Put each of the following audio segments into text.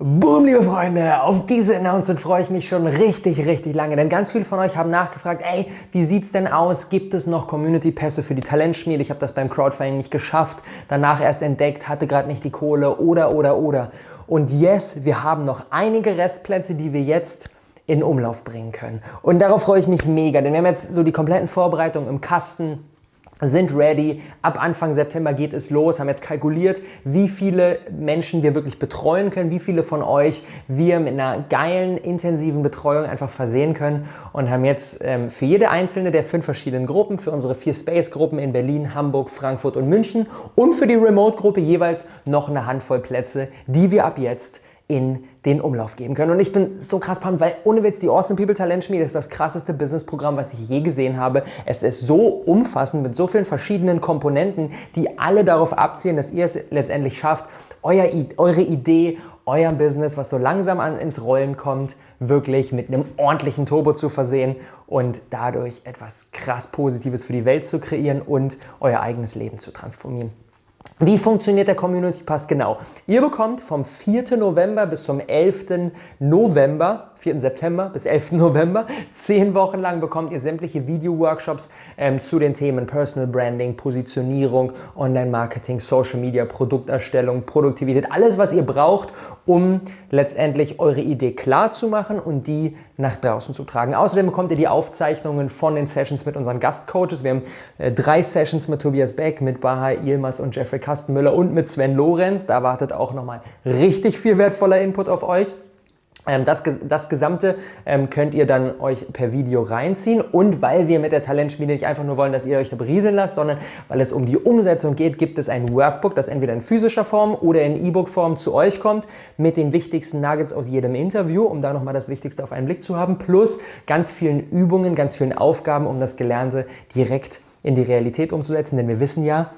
Boom, liebe Freunde, auf diese Announcement freue ich mich schon richtig, richtig lange, denn ganz viele von euch haben nachgefragt, ey, wie sieht's denn aus? Gibt es noch Community-Pässe für die Talentschmiede? Ich habe das beim Crowdfunding nicht geschafft, danach erst entdeckt, hatte gerade nicht die Kohle oder, oder, oder. Und yes, wir haben noch einige Restplätze, die wir jetzt in Umlauf bringen können. Und darauf freue ich mich mega, denn wir haben jetzt so die kompletten Vorbereitungen im Kasten sind ready. Ab Anfang September geht es los, haben jetzt kalkuliert, wie viele Menschen wir wirklich betreuen können, wie viele von euch wir mit einer geilen, intensiven Betreuung einfach versehen können und haben jetzt ähm, für jede einzelne der fünf verschiedenen Gruppen, für unsere vier Space-Gruppen in Berlin, Hamburg, Frankfurt und München und für die Remote-Gruppe jeweils noch eine Handvoll Plätze, die wir ab jetzt in den Umlauf geben können. Und ich bin so krass pumped, weil ohne Witz, die Awesome People Talent Schmiede ist das krasseste Businessprogramm, was ich je gesehen habe. Es ist so umfassend mit so vielen verschiedenen Komponenten, die alle darauf abzielen, dass ihr es letztendlich schafft, euer, eure Idee, euer Business, was so langsam an, ins Rollen kommt, wirklich mit einem ordentlichen Turbo zu versehen und dadurch etwas krass Positives für die Welt zu kreieren und euer eigenes Leben zu transformieren. Wie funktioniert der Community Pass genau? Ihr bekommt vom 4. November bis zum 11. November, 4. September bis 11. November, zehn Wochen lang bekommt ihr sämtliche Video-Workshops ähm, zu den Themen Personal Branding, Positionierung, Online-Marketing, Social Media, Produkterstellung, Produktivität, alles, was ihr braucht, um letztendlich eure Idee klar zu machen und die nach draußen zu tragen. Außerdem bekommt ihr die Aufzeichnungen von den Sessions mit unseren Gastcoaches. Wir haben äh, drei Sessions mit Tobias Beck, mit Baha Ilmas und Jeffrey Kastenmüller und mit Sven Lorenz. Da wartet auch nochmal richtig viel wertvoller Input auf euch. Ähm, das, das Gesamte ähm, könnt ihr dann euch per Video reinziehen. Und weil wir mit der Talentschmiede nicht einfach nur wollen, dass ihr euch da berieseln lasst, sondern weil es um die Umsetzung geht, gibt es ein Workbook, das entweder in physischer Form oder in E-Book-Form zu euch kommt, mit den wichtigsten Nuggets aus jedem Interview, um da nochmal das Wichtigste auf einen Blick zu haben, plus ganz vielen Übungen, ganz vielen Aufgaben, um das Gelernte direkt in die Realität umzusetzen, denn wir wissen ja,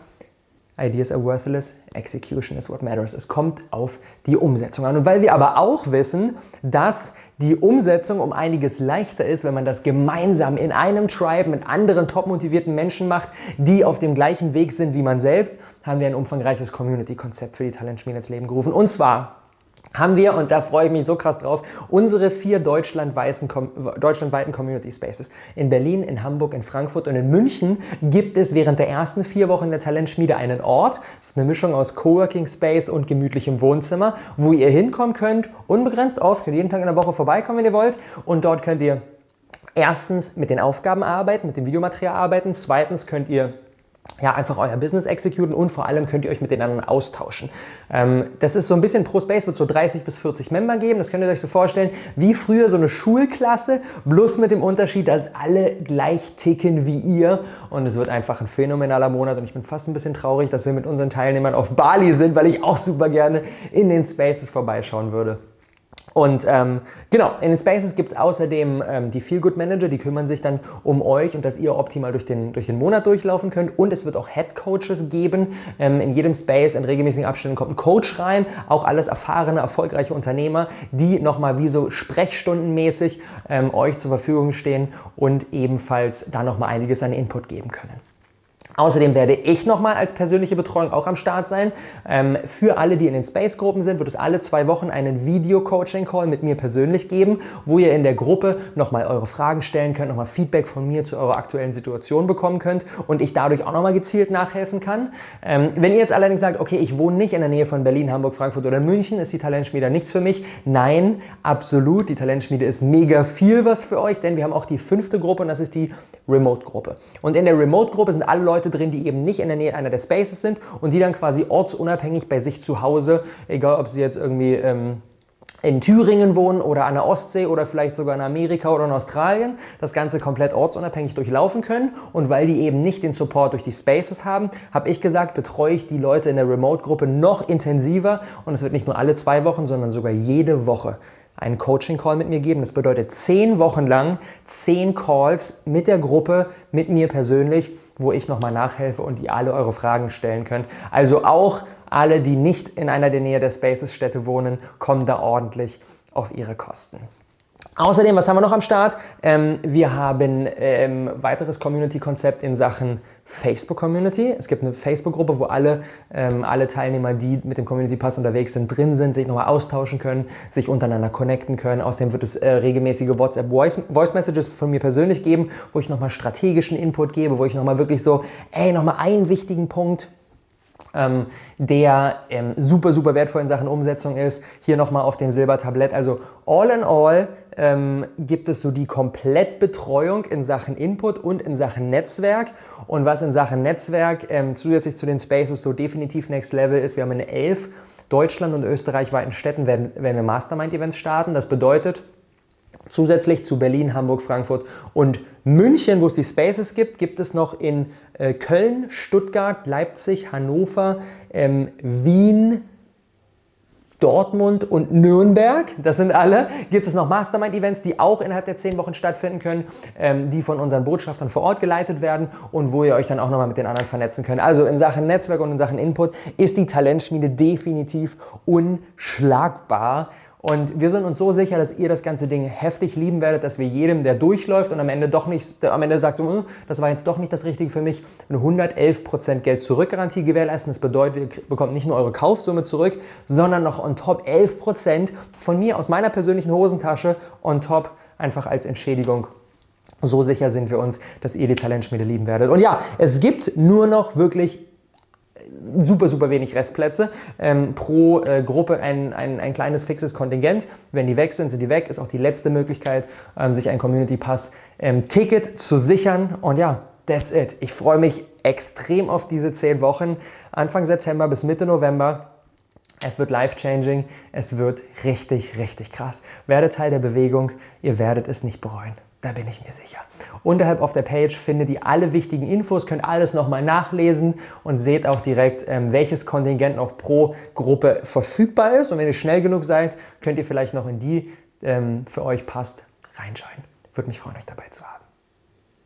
Ideas are worthless, execution is what matters. Es kommt auf die Umsetzung an. Und weil wir aber auch wissen, dass die Umsetzung um einiges leichter ist, wenn man das gemeinsam in einem Tribe mit anderen top motivierten Menschen macht, die auf dem gleichen Weg sind wie man selbst, haben wir ein umfangreiches Community-Konzept für die Talentschmiede ins Leben gerufen. Und zwar haben wir, und da freue ich mich so krass drauf, unsere vier deutschlandweiten, Community Spaces. In Berlin, in Hamburg, in Frankfurt und in München gibt es während der ersten vier Wochen der Talentschmiede einen Ort, eine Mischung aus Coworking Space und gemütlichem Wohnzimmer, wo ihr hinkommen könnt, unbegrenzt oft, könnt jeden Tag in der Woche vorbeikommen, wenn ihr wollt. Und dort könnt ihr erstens mit den Aufgaben arbeiten, mit dem Videomaterial arbeiten. Zweitens könnt ihr ja, einfach euer Business exekutieren und vor allem könnt ihr euch mit den anderen austauschen. Ähm, das ist so ein bisschen pro Space, wird so 30 bis 40 Member geben. Das könnt ihr euch so vorstellen, wie früher so eine Schulklasse, bloß mit dem Unterschied, dass alle gleich ticken wie ihr. Und es wird einfach ein phänomenaler Monat und ich bin fast ein bisschen traurig, dass wir mit unseren Teilnehmern auf Bali sind, weil ich auch super gerne in den Spaces vorbeischauen würde. Und ähm, genau, in den Spaces gibt es außerdem ähm, die Feel Good Manager, die kümmern sich dann um euch und dass ihr optimal durch den, durch den Monat durchlaufen könnt. Und es wird auch Head Coaches geben. Ähm, in jedem Space in regelmäßigen Abständen kommt ein Coach rein, auch alles erfahrene, erfolgreiche Unternehmer, die nochmal wie so sprechstundenmäßig ähm, euch zur Verfügung stehen und ebenfalls da nochmal einiges an Input geben können. Außerdem werde ich nochmal als persönliche Betreuung auch am Start sein. Ähm, für alle, die in den Space-Gruppen sind, wird es alle zwei Wochen einen Video-Coaching-Call mit mir persönlich geben, wo ihr in der Gruppe nochmal eure Fragen stellen könnt, nochmal Feedback von mir zu eurer aktuellen Situation bekommen könnt und ich dadurch auch nochmal gezielt nachhelfen kann. Ähm, wenn ihr jetzt allerdings sagt, okay, ich wohne nicht in der Nähe von Berlin, Hamburg, Frankfurt oder München, ist die Talentschmiede nichts für mich? Nein, absolut. Die Talentschmiede ist mega viel was für euch, denn wir haben auch die fünfte Gruppe und das ist die Remote-Gruppe. Und in der Remote-Gruppe sind alle Leute drin, die eben nicht in der Nähe einer der Spaces sind und die dann quasi ortsunabhängig bei sich zu Hause, egal ob sie jetzt irgendwie ähm, in Thüringen wohnen oder an der Ostsee oder vielleicht sogar in Amerika oder in Australien, das Ganze komplett ortsunabhängig durchlaufen können. Und weil die eben nicht den Support durch die Spaces haben, habe ich gesagt, betreue ich die Leute in der Remote-Gruppe noch intensiver. Und es wird nicht nur alle zwei Wochen, sondern sogar jede Woche einen Coaching-Call mit mir geben. Das bedeutet zehn Wochen lang, zehn Calls mit der Gruppe, mit mir persönlich, wo ich nochmal nachhelfe und ihr alle eure Fragen stellen könnt. Also auch alle, die nicht in einer der Nähe der Spaces-Städte wohnen, kommen da ordentlich auf ihre Kosten. Außerdem, was haben wir noch am Start? Ähm, wir haben ähm, weiteres Community-Konzept in Sachen Facebook-Community. Es gibt eine Facebook-Gruppe, wo alle, ähm, alle Teilnehmer, die mit dem Community Pass unterwegs sind, drin sind, sich nochmal austauschen können, sich untereinander connecten können. Außerdem wird es äh, regelmäßige WhatsApp-Voice-Messages von mir persönlich geben, wo ich nochmal strategischen Input gebe, wo ich nochmal wirklich so, ey, nochmal einen wichtigen Punkt ähm, der ähm, super, super wertvoll in Sachen Umsetzung ist. Hier nochmal auf dem Silbertablett. Also all in all ähm, gibt es so die Komplettbetreuung in Sachen Input und in Sachen Netzwerk. Und was in Sachen Netzwerk ähm, zusätzlich zu den Spaces so definitiv Next Level ist, wir haben in elf Deutschland- und österreichweiten Städten werden, werden wir Mastermind-Events starten. Das bedeutet, Zusätzlich zu Berlin, Hamburg, Frankfurt und München, wo es die Spaces gibt, gibt es noch in äh, Köln, Stuttgart, Leipzig, Hannover, ähm, Wien, Dortmund und Nürnberg, das sind alle, gibt es noch Mastermind-Events, die auch innerhalb der zehn Wochen stattfinden können, ähm, die von unseren Botschaftern vor Ort geleitet werden und wo ihr euch dann auch nochmal mit den anderen vernetzen könnt. Also in Sachen Netzwerk und in Sachen Input ist die Talentschmiede definitiv unschlagbar. Und wir sind uns so sicher, dass ihr das ganze Ding heftig lieben werdet, dass wir jedem, der durchläuft und am Ende doch nicht, am Ende sagt, hm, das war jetzt doch nicht das Richtige für mich, eine 111% Geld zurückgarantie gewährleisten. Das bedeutet, ihr bekommt nicht nur eure Kaufsumme zurück, sondern noch on top 11% von mir aus meiner persönlichen Hosentasche on top einfach als Entschädigung so sicher sind wir uns, dass ihr die Talentschmiede lieben werdet. Und ja, es gibt nur noch wirklich super, super wenig Restplätze. Ähm, pro äh, Gruppe ein, ein, ein kleines fixes Kontingent. Wenn die weg sind, sind die weg. Ist auch die letzte Möglichkeit, ähm, sich ein Community Pass ähm, Ticket zu sichern. Und ja, that's it. Ich freue mich extrem auf diese zehn Wochen. Anfang September bis Mitte November. Es wird life-changing. Es wird richtig, richtig krass. Werde Teil der Bewegung. Ihr werdet es nicht bereuen. Da bin ich mir sicher. Unterhalb auf der Page findet ihr alle wichtigen Infos, könnt alles nochmal nachlesen und seht auch direkt, ähm, welches Kontingent noch pro Gruppe verfügbar ist. Und wenn ihr schnell genug seid, könnt ihr vielleicht noch in die ähm, für euch passt reinschauen. Würde mich freuen, euch dabei zu haben.